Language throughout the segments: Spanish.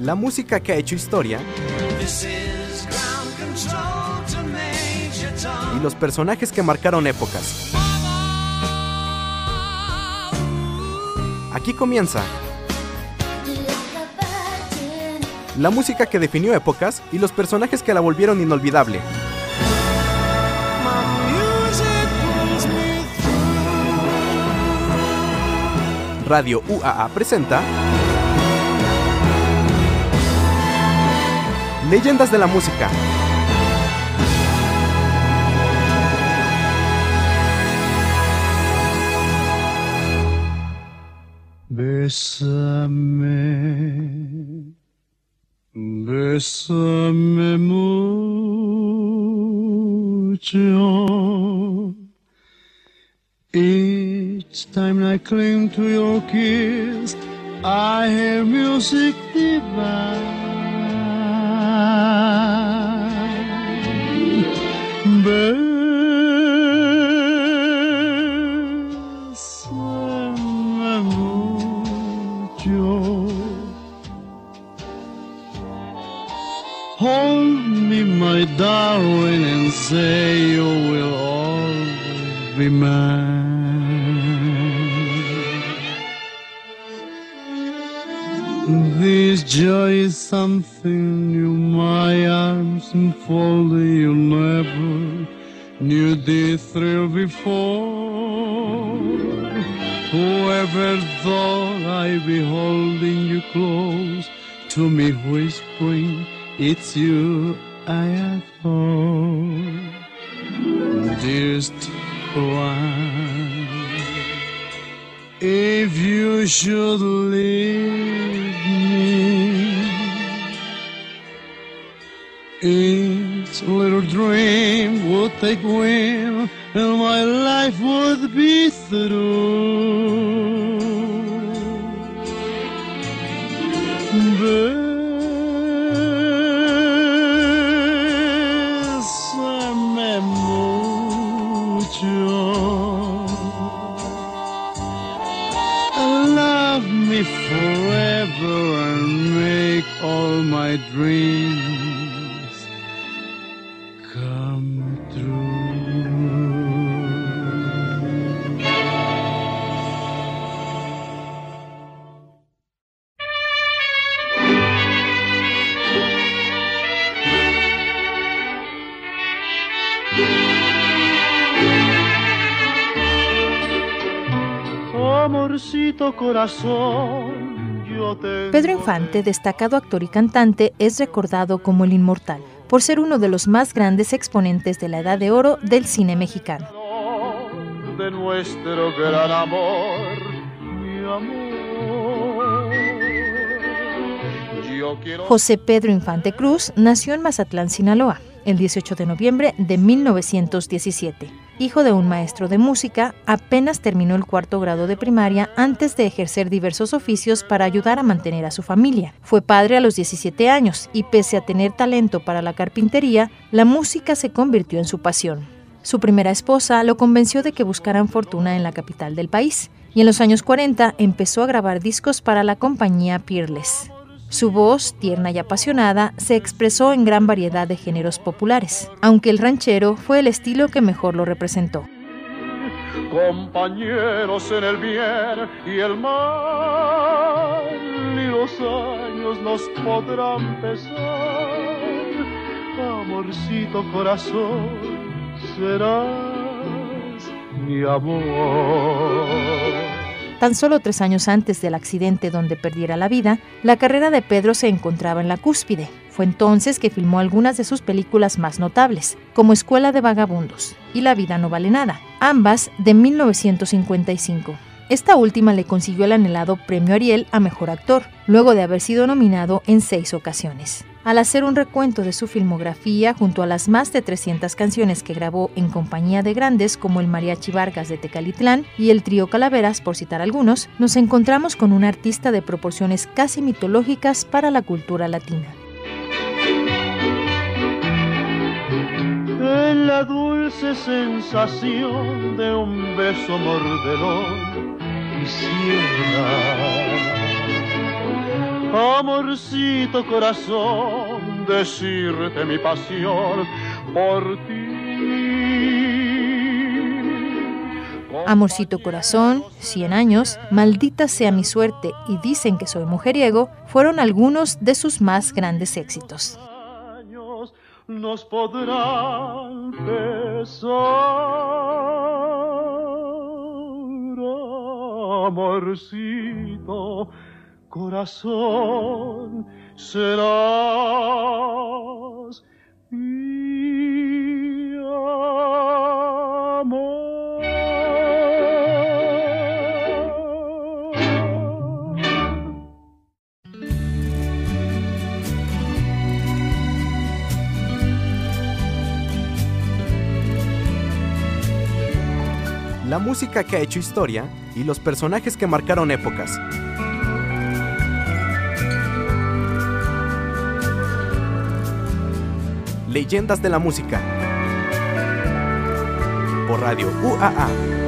La música que ha hecho historia. Y los personajes que marcaron épocas. Aquí comienza. la música que definió épocas y los personajes que la volvieron inolvidable. Radio UAA presenta Leyendas de la Música. Bésame, bésame mucho. Each time I cling to your kiss, I hear music divine. Hold me, my darling, and say you will always be mine. This joy is something enfolding you never knew the thrill before. Whoever thought I'd be holding you close to me, whispering, It's you I adore. Dearest one, if you should leave me, each little dream would take wing and my life would be through. Amorcito corazón, yo te Pedro Infante, destacado actor y cantante, es recordado como el inmortal, por ser uno de los más grandes exponentes de la edad de oro del cine mexicano. de nuestro gran amor, mi amor. Yo quiero José Pedro Infante Cruz nació en Mazatlán, Sinaloa, el 18 de noviembre de 1917. Hijo de un maestro de música, apenas terminó el cuarto grado de primaria antes de ejercer diversos oficios para ayudar a mantener a su familia. Fue padre a los 17 años y pese a tener talento para la carpintería, la música se convirtió en su pasión. Su primera esposa lo convenció de que buscaran fortuna en la capital del país y en los años 40 empezó a grabar discos para la compañía Peerless. Su voz, tierna y apasionada, se expresó en gran variedad de géneros populares, aunque el ranchero fue el estilo que mejor lo representó. compañeros en el bien y el mal, y los años nos podrán pesar. Amorcito corazón, serás mi amor. Tan solo tres años antes del accidente donde perdiera la vida, la carrera de Pedro se encontraba en la cúspide. Fue entonces que filmó algunas de sus películas más notables, como Escuela de Vagabundos y La vida no vale nada, ambas de 1955. Esta última le consiguió el anhelado premio Ariel a Mejor Actor, luego de haber sido nominado en seis ocasiones. Al hacer un recuento de su filmografía junto a las más de 300 canciones que grabó en compañía de grandes como el Mariachi Vargas de Tecalitlán y el Trío Calaveras, por citar algunos, nos encontramos con un artista de proporciones casi mitológicas para la cultura latina. en la dulce sensación de un beso mordelón quisiera amorcito corazón, decirte mi pasión por ti. Amorcito Corazón, Cien años, Maldita sea mi suerte y Dicen que soy mujeriego fueron algunos de sus más grandes éxitos. Años nos podrán besar, amorcito corazón, serás mi. La música que ha hecho historia y los personajes que marcaron épocas. Leyendas de la música. Por Radio UAA.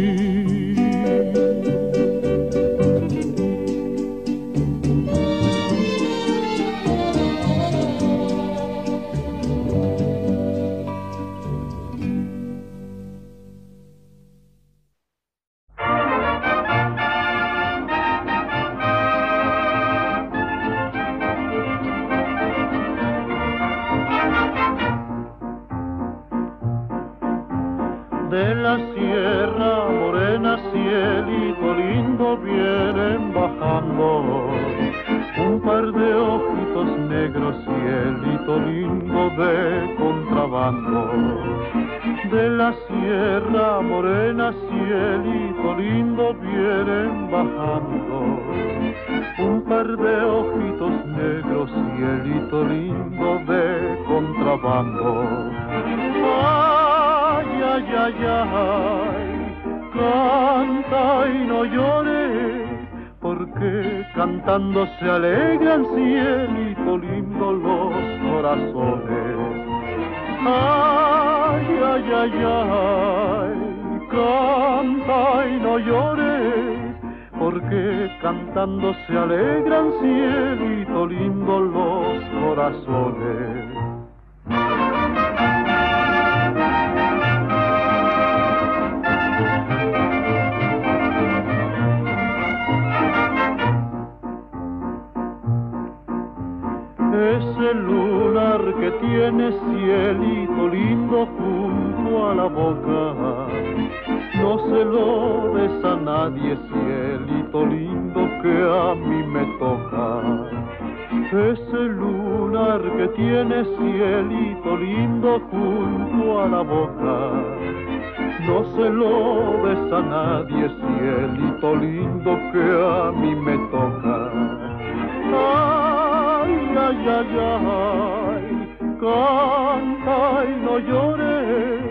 Un par de ojitos negros cielito lindo de contrabando. Ay ay ay ay canta y no llores porque cantando se alegran cielito lindo los corazones. Ay, ay, ay, ay, canta y no llores, porque cantando se alegran cielito lindo los corazones. Ese lunar que tiene cielito lindo junto a la boca, no se lo des a nadie, cielito lindo que a mí me toca. Ese lunar que tiene cielito lindo junto a la boca, no se lo des a nadie, cielito lindo que a mí me toca. Ay, ay, ay, ay, canta y no llores,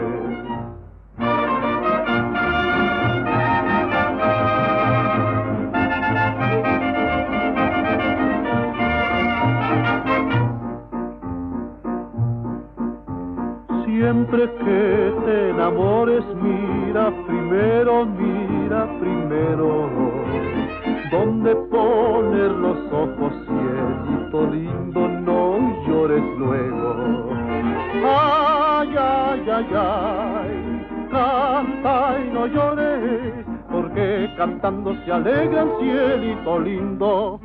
Mira primero, donde poner los ojos, cielito lindo, no llores luego. Ay, ay, ay, ay, canta y no llores, porque cantando se alegran, cielito lindo,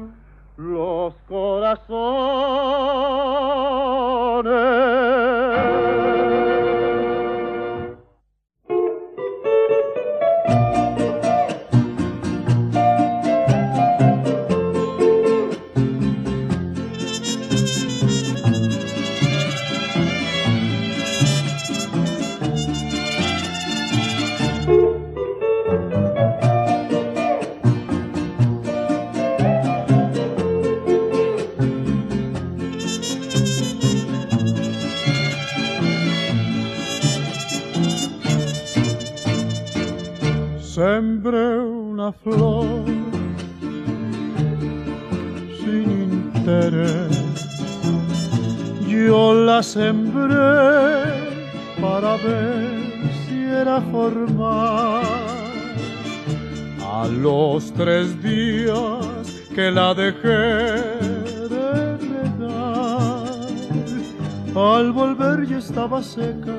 al volver ya estaba seca,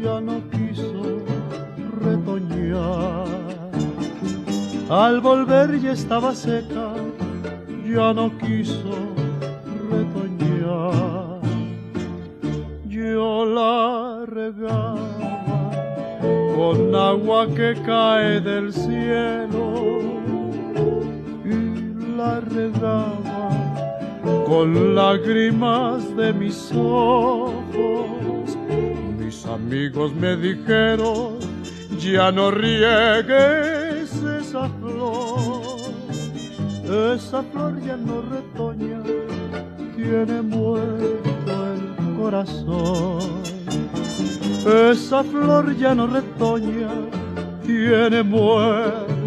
ya no quiso retoñar. Al volver ya estaba seca, ya no quiso retoñar. Yo la regaba con agua que cae del cielo y la regaba con lágrimas de mis ojos. Mis amigos me dijeron, ya no riegues esa flor, esa flor ya no retoña, tiene muerto el corazón. Esa flor ya no retoña, tiene muerto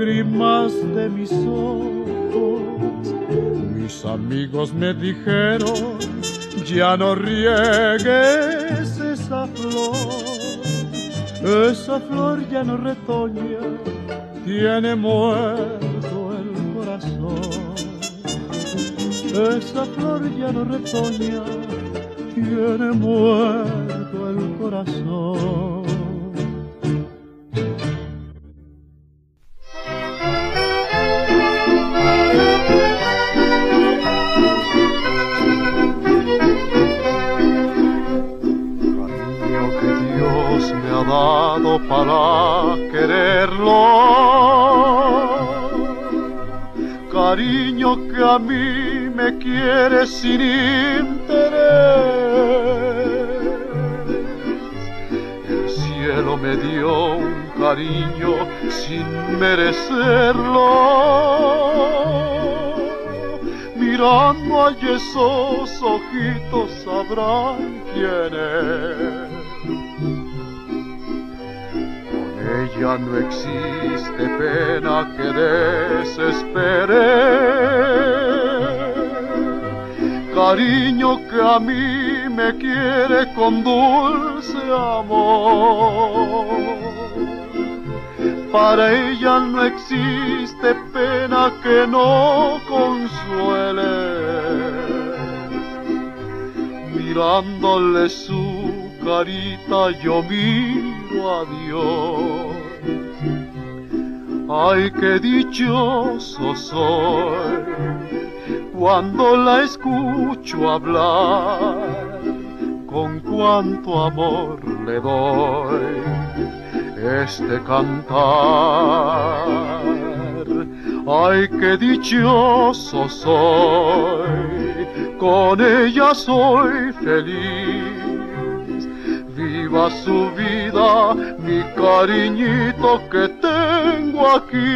lágrimas de mis ojos. Mis amigos me dijeron, ya no riegues esa flor, esa flor ya no retoña, tiene muerto el corazón. Esa flor ya no retoña, tiene muerto el corazón. Sabrán quién es ya no existe pena que desespere. Cariño que a mí me quiere con dulce amor. Para ella no existe qué dichoso soy cuando la escucho hablar, con cuánto amor le doy este cantar. Ay, qué dichoso soy, con ella soy feliz. Viva su vida, mi cariñito que tengo aquí.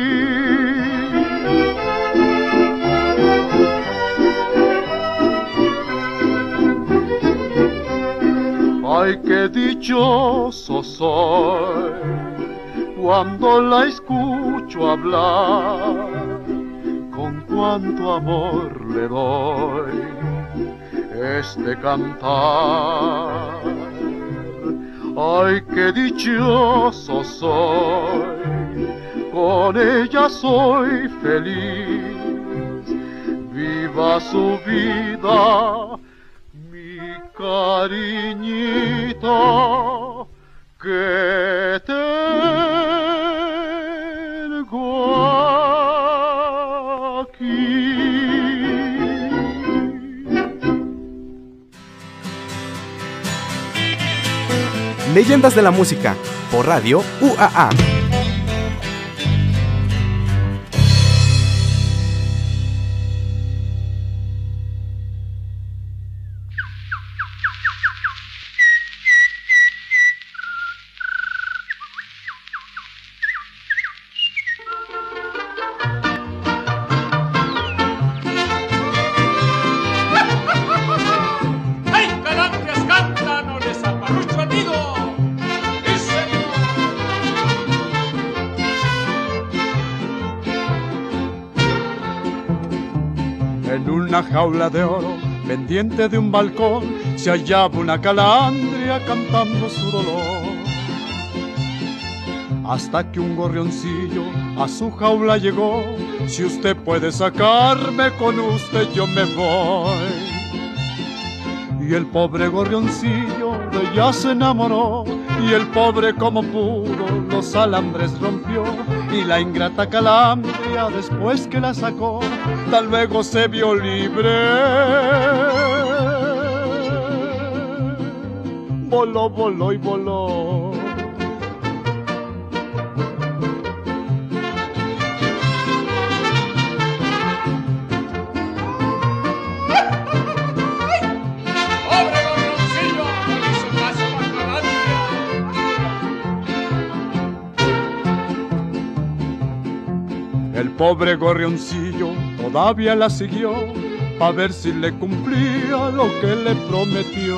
Ay, qué dichoso soy cuando la escucho hablar, con cuánto amor le doy este cantar. Ay, qué dichoso soy, con ella soy feliz. Viva su vida, cariñito, que tengo aquí. Leyendas de la música por radio UAA. Jaula de oro, pendiente de un balcón, se hallaba una calandria cantando su dolor. Hasta que un gorrioncillo a su jaula llegó, si usted puede sacarme con usted yo me voy. Y el pobre gorrioncillo de ella se enamoró, y el pobre como pudo los alambres rompió, y la ingrata calandria después que la sacó, tal luego se vio libre. Voló, voló y voló. El pobre gorrioncillo todavía la siguió a ver si le cumplía lo que le prometió.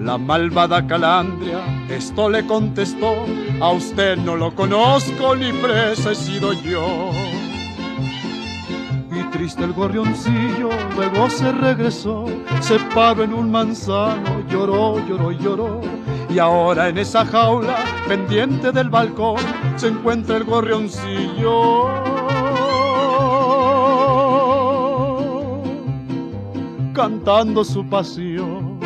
La malvada calandria esto le contestó, a usted no lo conozco ni presa he sido yo. Y triste el gorrioncillo luego se regresó, se paró en un manzano, lloró, lloró, lloró. Y ahora en esa jaula, pendiente del balcón, se encuentra el gorrioncillo. Cantando su pasión.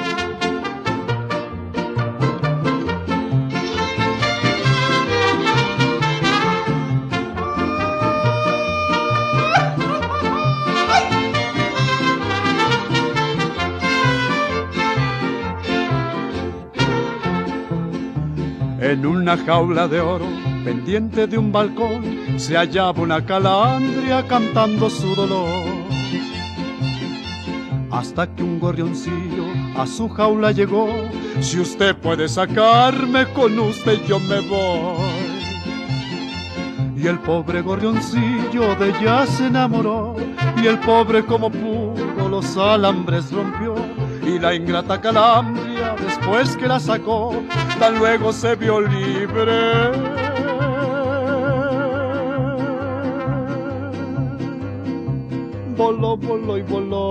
En una jaula de oro, pendiente de un balcón, se hallaba una calandria cantando su dolor. Hasta que un gorrioncillo a su jaula llegó, si usted puede sacarme, con usted yo me voy. Y el pobre gorrioncillo de ella se enamoró, y el pobre como pudo los alambres rompió, y la ingrata calandria después que la sacó, tan luego se vio libre. Voló, voló y voló.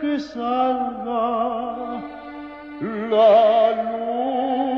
che salva la luce.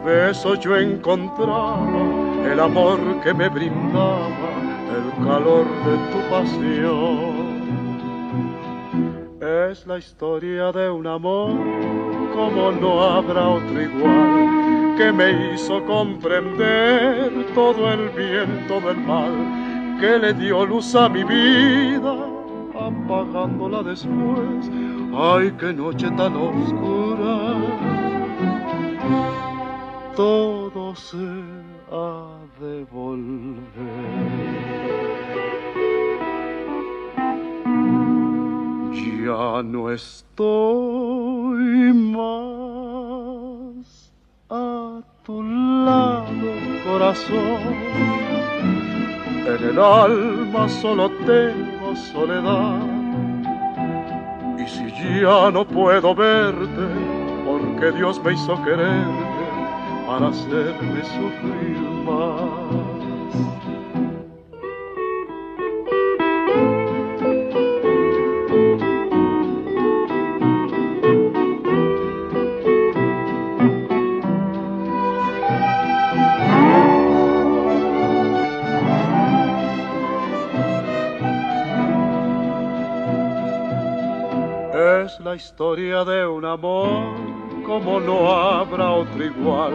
Tus besos yo encontraba el amor que me brindaba, el calor de tu pasión. Es la historia de un amor como no habrá otro igual, que me hizo comprender todo el bien, todo el mal, que le dio luz a mi vida, apagándola después. Ay, qué noche tan oscura. Todo se ha de volver. Ya no estoy más a tu lado, corazón. En el alma solo tengo soledad. Y si ya no puedo verte, porque Dios me hizo quererte para hacerme sufrir más. Es la historia de un amor como no habrá otro igual,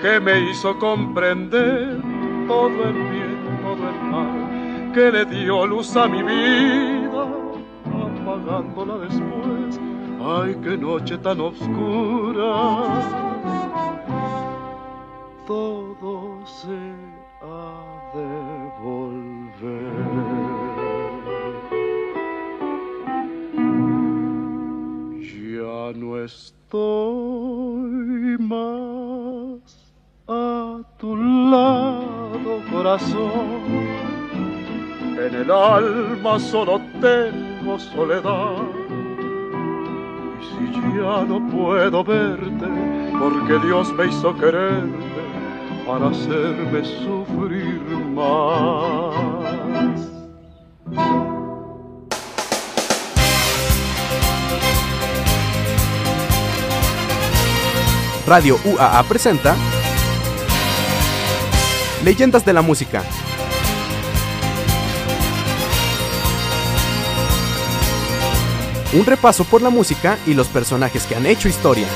que me hizo comprender todo el bien, todo el mal, que le dio luz a mi vida, apagándola después. Ay, qué noche tan oscura. Todo se ha de volver. Ya no estoy más a tu lado, corazón. En el alma solo tengo soledad. Y si ya no puedo verte, porque Dios me hizo quererte para hacerme sufrir más. Radio UAA presenta Leyendas de la Música. Un repaso por la música y los personajes que han hecho historia.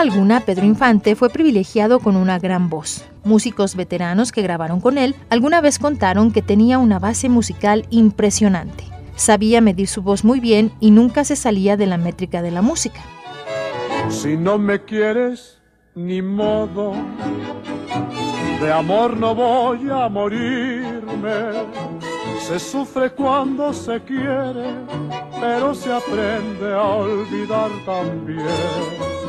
Alguna, Pedro Infante fue privilegiado con una gran voz. Músicos veteranos que grabaron con él alguna vez contaron que tenía una base musical impresionante. Sabía medir su voz muy bien y nunca se salía de la métrica de la música. Si no me quieres, ni modo. De amor no voy a morirme. Se sufre cuando se quiere, pero se aprende a olvidar también.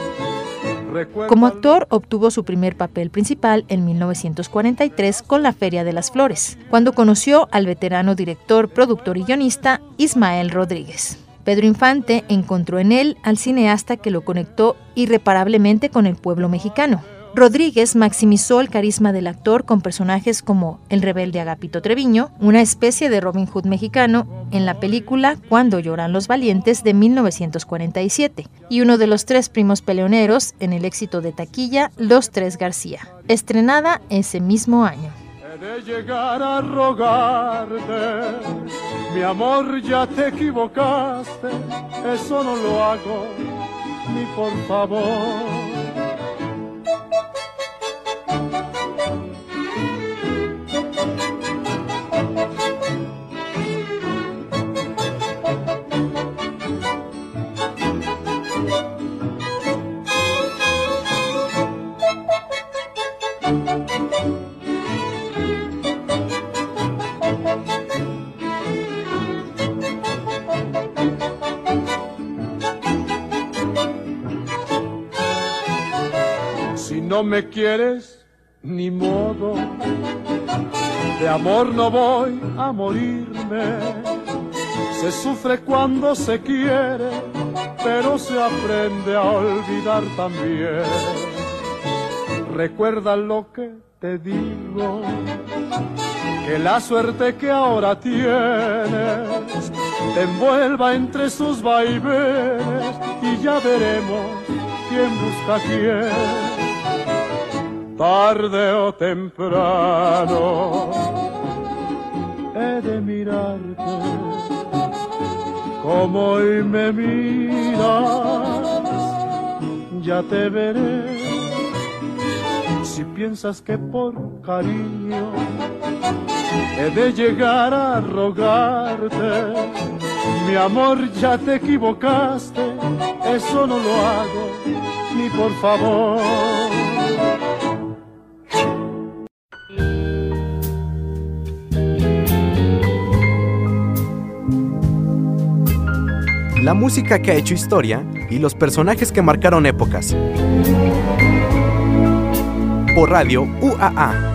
Como actor obtuvo su primer papel principal en 1943 con La Feria de las Flores, cuando conoció al veterano director, productor y guionista Ismael Rodríguez. Pedro Infante encontró en él al cineasta que lo conectó irreparablemente con el pueblo mexicano. Rodríguez maximizó el carisma del actor con personajes como el rebelde Agapito Treviño, una especie de Robin Hood mexicano, en la película Cuando lloran los valientes de 1947, y uno de los tres primos peleoneros en el éxito de taquilla Los Tres García, estrenada ese mismo año. De llegar a rogarte, mi amor ya te equivocaste, eso no lo hago ni por favor. Thank you. No me quieres, ni modo. De amor no voy a morirme. Se sufre cuando se quiere, pero se aprende a olvidar también. Recuerda lo que te digo, que la suerte que ahora tienes te envuelva entre sus vaivenes y ya veremos quién busca quién. Tarde o temprano he de mirarte como hoy me miras, ya te veré. Si piensas que por cariño he de llegar a rogarte, mi amor ya te equivocaste, eso no lo hago ni por favor. La música que ha hecho historia y los personajes que marcaron épocas. Por radio UAA.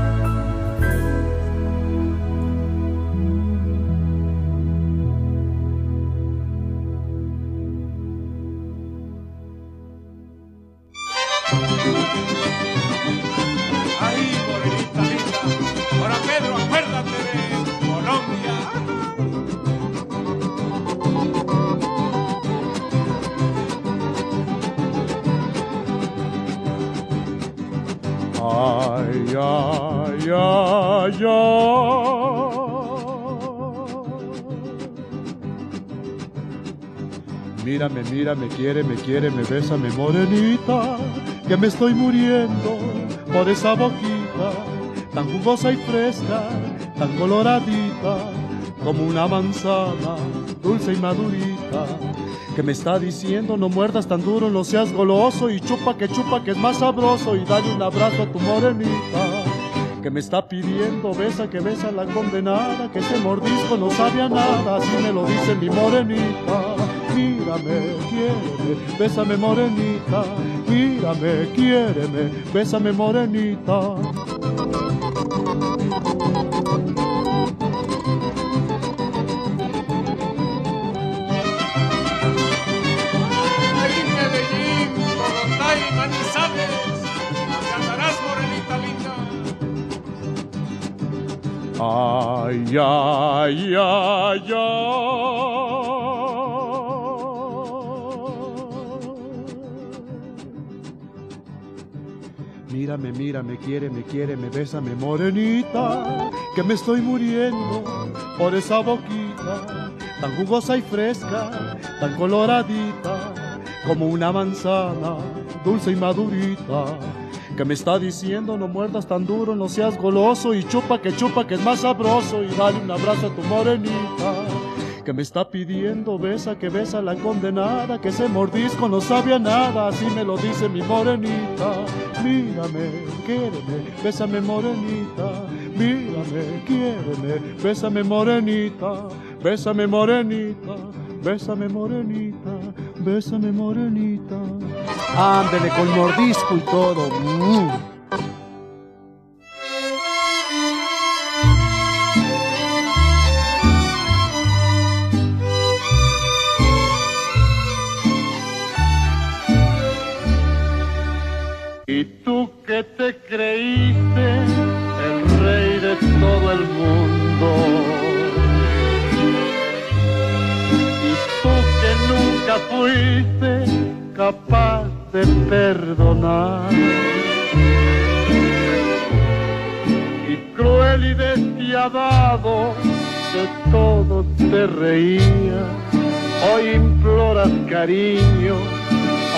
Ay. Mírame, mírame, quiere, me quiere, me besa, me morenita, que me estoy muriendo por esa boquita tan jugosa y fresca, tan coloradita, como una manzana, dulce y madurita, que me está diciendo no muerdas tan duro, no seas goloso y chupa que chupa que es más sabroso y dale un abrazo a tu morenita. Que me está pidiendo besa que besa la condenada, que ese mordisco no sabía nada, así me lo dice mi morenita. Mírame, quiéreme, bésame morenita, mírame, quiéreme, bésame morenita. Ay, Medellín, Bogotá y Manizales. Cantarás, morenita linda. Ay, ay, ay. Mírame, mírame, quiere, me quiere, me besa, me morenita, que me estoy muriendo por esa boquita, tan jugosa y fresca, tan coloradita, como una manzana, dulce y madurita que me está diciendo no muerdas tan duro, no seas goloso y chupa que chupa que es más sabroso y dale un abrazo a tu morenita. Que me está pidiendo besa que besa la condenada, que ese mordisco no sabía nada, así me lo dice mi morenita. Mírame, quiéreme, bésame morenita, mírame, quiéreme, bésame morenita, bésame morenita, bésame morenita, bésame morenita. Ándele con mordisco y todo. Mm. Cariño,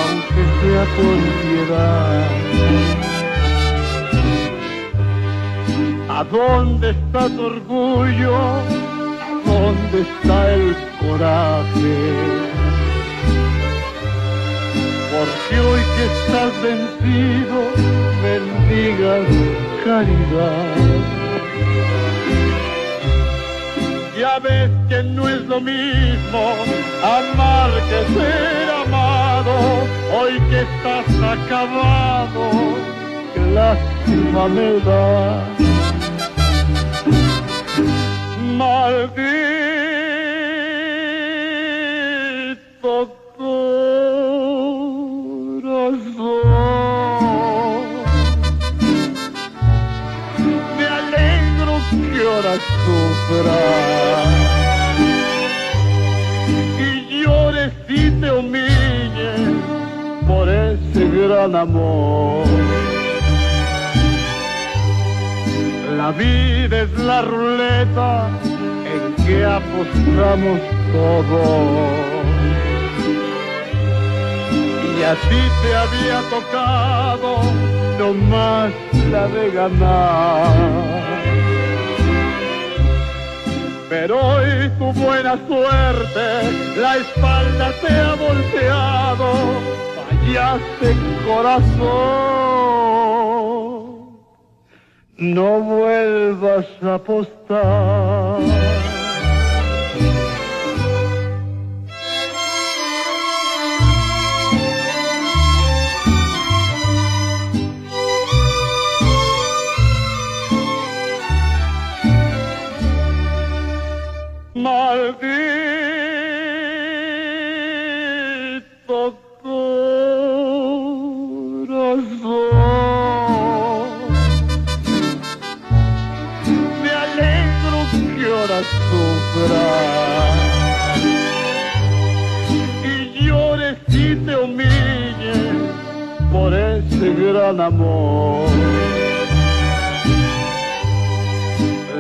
aunque sea por piedad. ¿A dónde está tu orgullo? ¿A dónde está el coraje? Porque hoy que estás vencido, bendigas caridad. Ya ves que no es lo mismo amar que ser amado. Hoy que estás acabado, lástima me da. Maldito ahora sufras y llores y te humilles por ese gran amor. La vida es la ruleta en que apostamos todos. Y así te había tocado nomás la de ganar. Pero hoy tu buena suerte, la espalda te ha volteado, fallaste corazón. No vuelvas a apostar. Maldito corazón. Me alegro que ahora sufras y llores y te humilles por ese gran amor.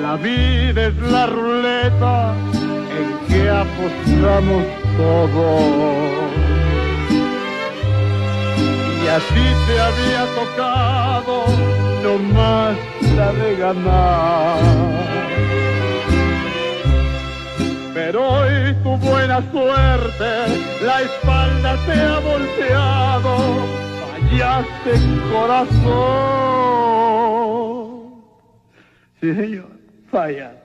La vida es la ruleta apostamos todos. Y así te había tocado nomás la de ganar. Pero hoy tu buena suerte, la espalda te ha volteado, fallaste corazón. Sí, señor, fallaste.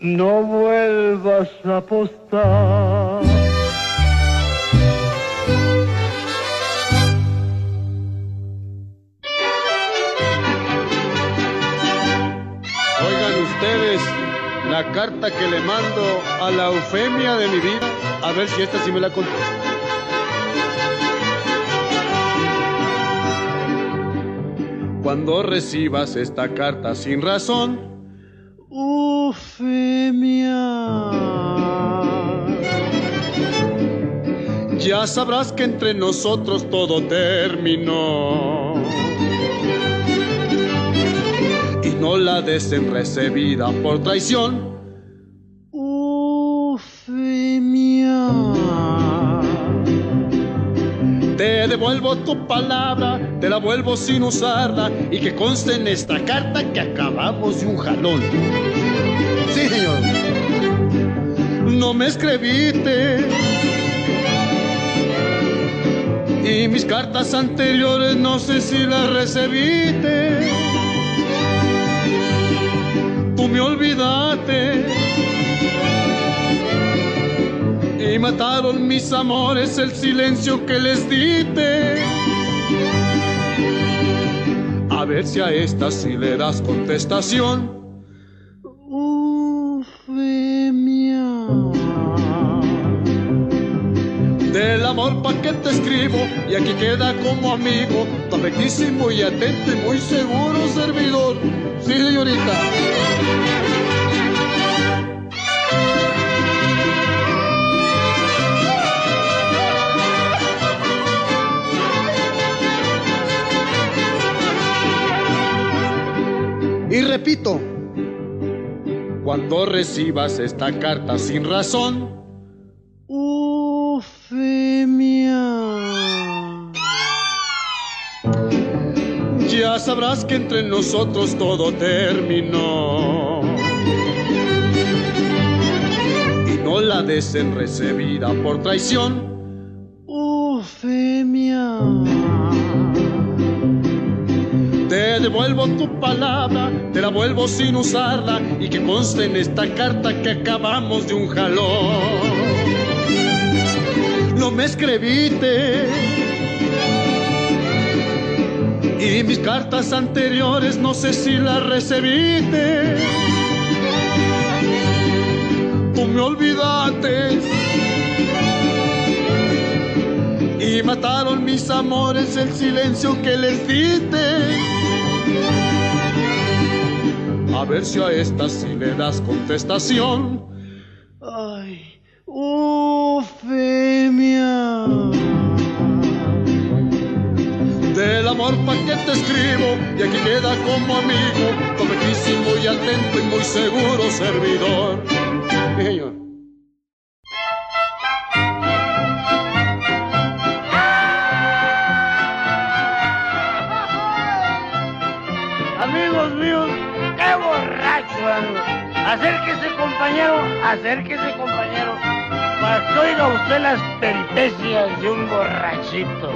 No vuelvas a apostar. Oigan ustedes la carta que le mando a la Eufemia de mi vida, a ver si esta sí me la contesta. Cuando recibas esta carta sin razón, Eufemia, ya sabrás que entre nosotros todo terminó. y no la des en recibida por traición. Te devuelvo tu palabra, te la vuelvo sin usarla y que conste en esta carta que acabamos de un jalón. Sí, señor. No me escribiste. Y mis cartas anteriores no sé si las recibiste tú me olvidaste y mataron mis amores el silencio que les diste. A ver si a esta sí le das contestación. Eufemia. Del amor pa' que te escribo y aquí queda como amigo, afectísimo y atento y muy seguro servidor. Sí, señorita. Repito, cuando recibas esta carta sin razón, Eufemia, ya sabrás que entre nosotros todo terminó. Y no la des en recibida por traición, Eufemia. Te devuelvo tu palabra, te la vuelvo sin usarla y que conste en esta carta que acabamos de un jalón. No me escribiste Y mis cartas anteriores no sé si las recibiste. Tú me olvidaste. Y mataron mis amores el silencio que les diste. A ver si a esta sí le das contestación. Ay, Ufemia. Del amor pa' que te escribo y aquí queda como amigo, correctísimo y atento y muy seguro servidor. Sí, señor. Compañero, acérquese, compañero, para que oiga usted las peripecias de un borrachito.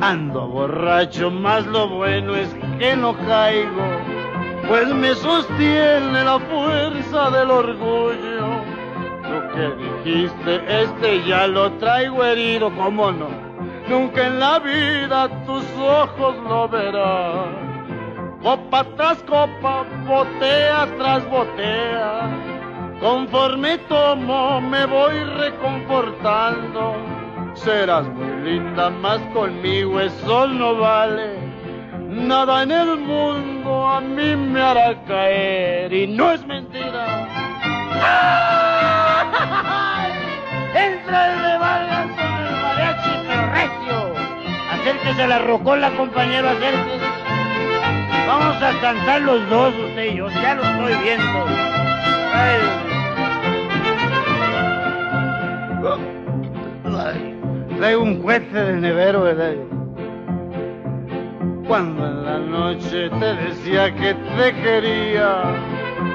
Ando borracho, más lo bueno es que no caigo, pues me sostiene la fuerza del orgullo. Lo que dijiste, este ya lo traigo herido, ¿cómo no? Nunca en la vida tus ojos lo verán. Copa tras copa, botea tras botea. Conforme tomo, me voy reconfortando. Serás muy linda, más conmigo eso no vale. Nada en el mundo a mí me hará caer y no es mentira. ¡Ay! Entra el de Vargas con el mariachi, pero recio. Acérquese a la rocola, compañero, acérquese. Vamos a cantar los dos, usted y yo, ya lo estoy viendo. Ay. Traigo un cohete de nevero, ¿verdad? Cuando en la noche te decía que te quería,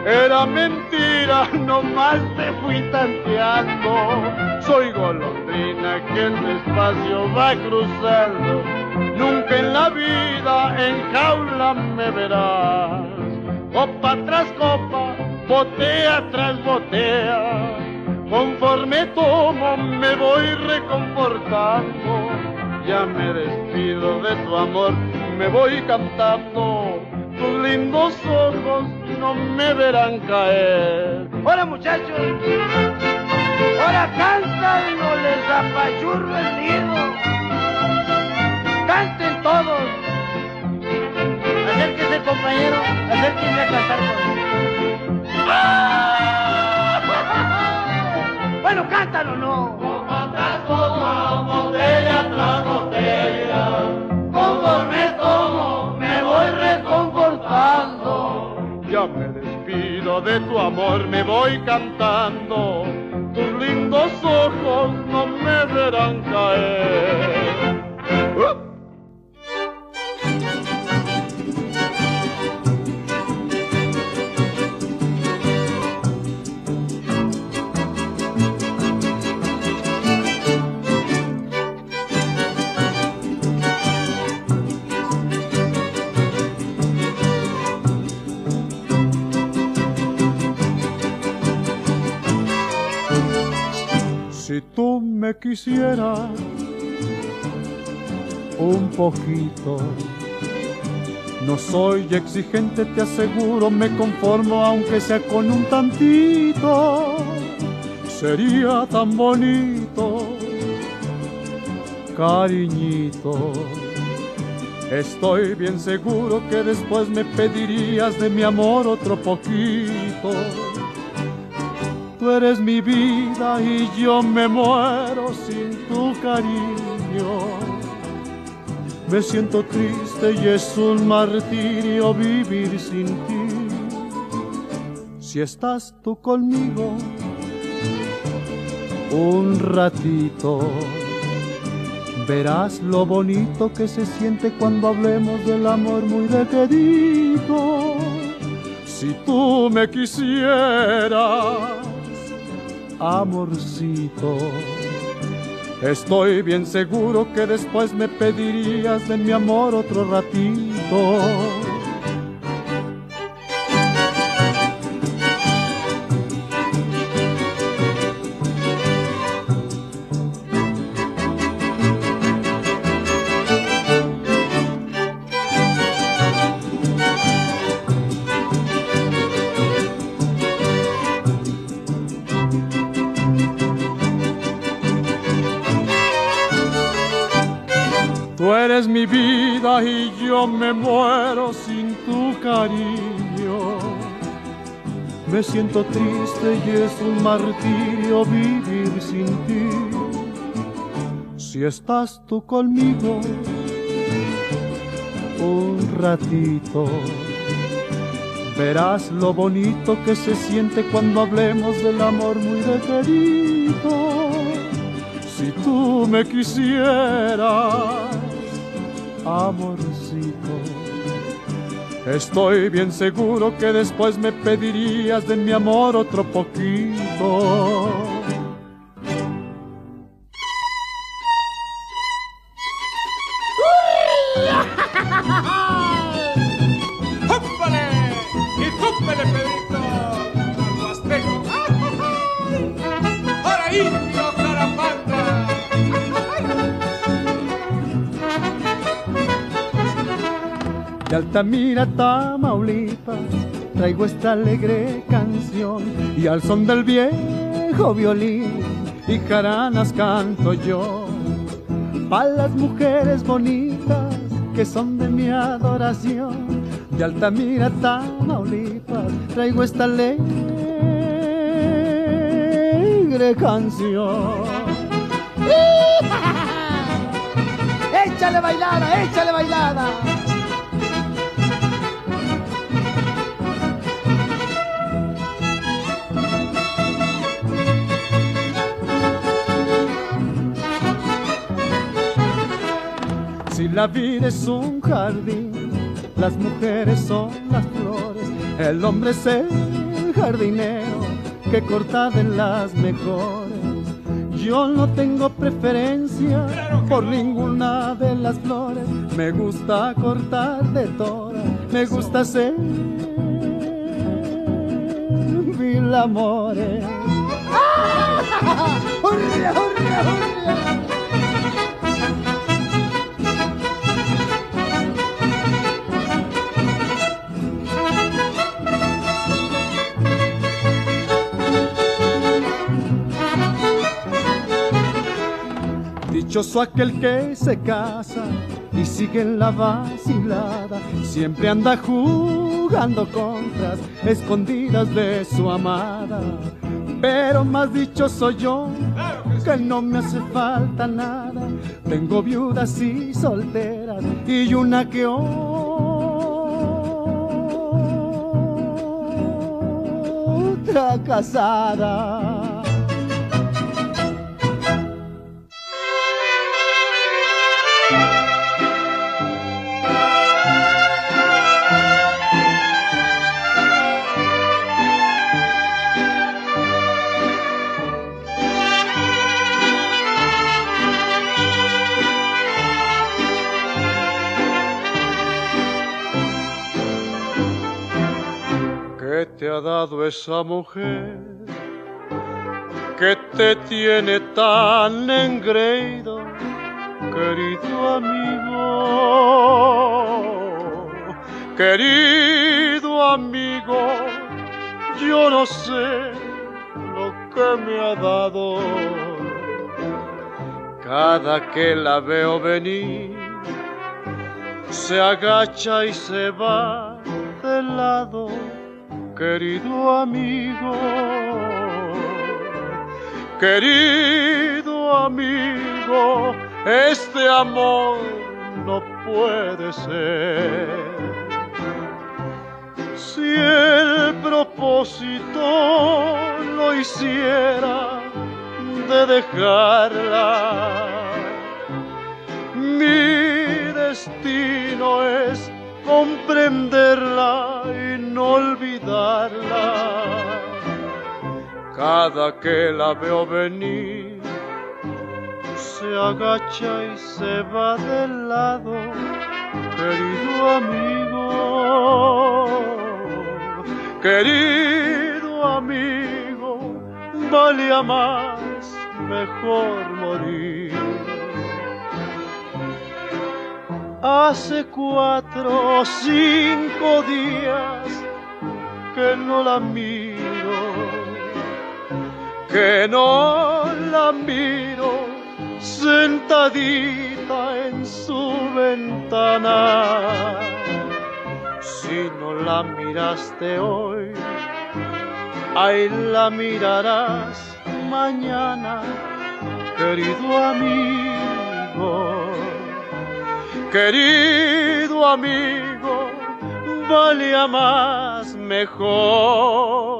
era mentira, nomás te fui tanteando. Soy golondrina que el espacio va cruzando. Nunca en la vida en jaula me verás. Copa tras copa, botea tras botea. Conforme tomo me voy reconfortando. Ya me despido de tu amor, me voy cantando. Tus lindos ojos no me verán caer. Hola muchachos. Ahora cantan, no les apachurro el nido. Canten todos. Acérquese, compañero. Acérquese a cantar conmigo. Bueno, cántalo, no. botella tras botella. Conforme Ya me despido de tu amor, me voy cantando. Tus lindos ojos no me verán caer. ¡Uh! Si tú me quisieras un poquito, no soy exigente, te aseguro, me conformo aunque sea con un tantito. Sería tan bonito, cariñito. Estoy bien seguro que después me pedirías de mi amor otro poquito. Tú eres mi vida y yo me muero sin tu cariño. Me siento triste y es un martirio vivir sin ti. Si estás tú conmigo un ratito, verás lo bonito que se siente cuando hablemos del amor muy de querido. Si tú me quisieras, amorcito. Estoy bien seguro que después me pedirías de mi amor otro ratito. Eres mi vida y yo me muero sin tu cariño. Me siento triste y es un martirio vivir sin ti. Si estás tú conmigo un ratito, verás lo bonito que se siente cuando hablemos del amor muy requerido. Si tú me quisieras, amorcito, estoy bien seguro que después me pedirías de mi amor otro poquito. Altamira, Tamaulipas, traigo esta alegre canción y al son del viejo violín y jaranas canto yo. Pa' las mujeres bonitas que son de mi adoración, de Altamira, Tamaulipas, traigo esta alegre canción. ¡Échale bailada, échale bailada! La vida es un jardín, las mujeres son las flores, el hombre es el jardinero que corta de las mejores. Yo no tengo preferencia por ninguna de las flores, me gusta cortar de todas, me gusta hacer mil amores. Dichoso aquel que se casa y sigue en la vacilada, siempre anda jugando contras escondidas de su amada. Pero más dichoso yo, que no me hace falta nada. Tengo viudas y solteras y una que otra casada. Ha dado esa mujer que te tiene tan engreído, querido amigo? Querido amigo, yo no sé lo que me ha dado. Cada que la veo venir, se agacha y se va de lado querido amigo, querido amigo, este amor no puede ser. Si el propósito lo hiciera de dejarla, mi destino es comprenderla y no olvidarla. Cada que la veo venir, se agacha y se va del lado, querido amigo, querido amigo, valía más, mejor morir. Hace cuatro o cinco días que no la miro, que no la miro, sentadita en su ventana. Si no la miraste hoy, ahí la mirarás mañana, querido amigo. Querido amigo, valía más mejor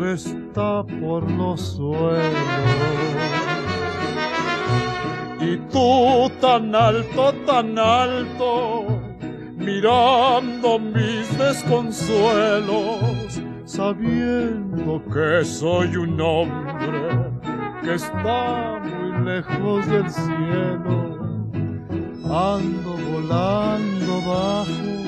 está por los suelos. Y tú tan alto, tan alto, mirando mis desconsuelos, sabiendo que soy un hombre que está muy lejos del cielo. Ando volando bajo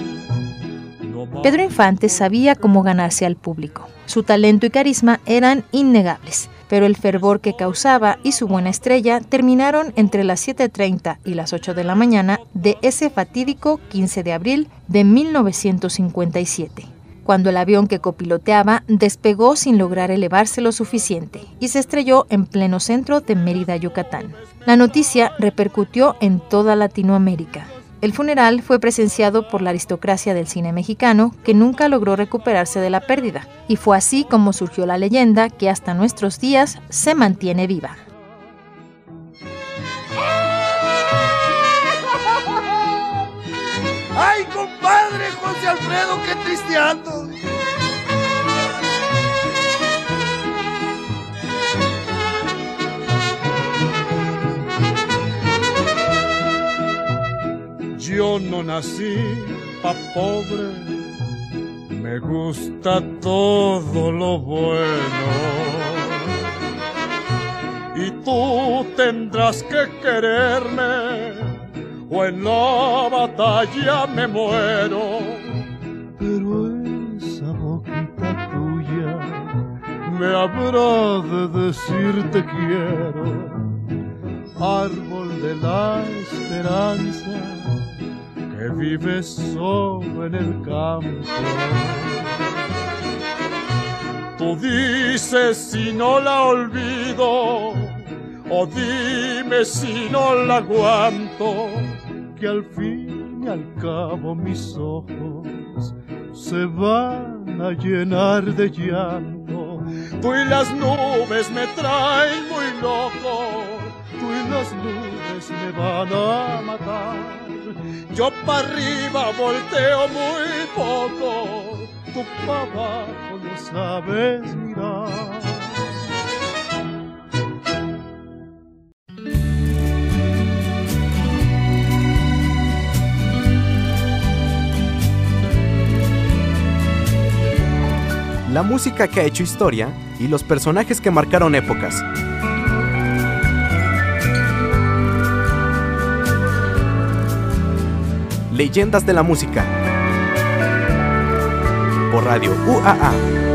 Pedro Infante sabía cómo ganarse al público. Su talento y carisma eran innegables, pero el fervor que causaba y su buena estrella terminaron entre las 7.30 y las 8 de la mañana de ese fatídico 15 de abril de 1957 cuando el avión que copiloteaba despegó sin lograr elevarse lo suficiente y se estrelló en pleno centro de Mérida, Yucatán. La noticia repercutió en toda Latinoamérica. El funeral fue presenciado por la aristocracia del cine mexicano, que nunca logró recuperarse de la pérdida, y fue así como surgió la leyenda que hasta nuestros días se mantiene viva. ¡Ay, compadre José Alfredo, qué triste ando! Yo no nací pa' pobre, me gusta todo lo bueno. Y tú tendrás que quererme, o en la batalla me muero. Pero esa boquita tuya me habrá de decir te quiero, árbol de la esperanza que vives solo en el campo. Tú dices si no la olvido, o dime si no la aguanto, que al fin y al cabo mis ojos se van a llenar de llanto. Tú y las nubes me traen muy loco, tú y las nubes me van a matar. Yo para arriba volteo muy poco, tú para abajo no sabes mirar. La música que ha hecho historia y los personajes que marcaron épocas. Leyendas de la Música. Por Radio UAA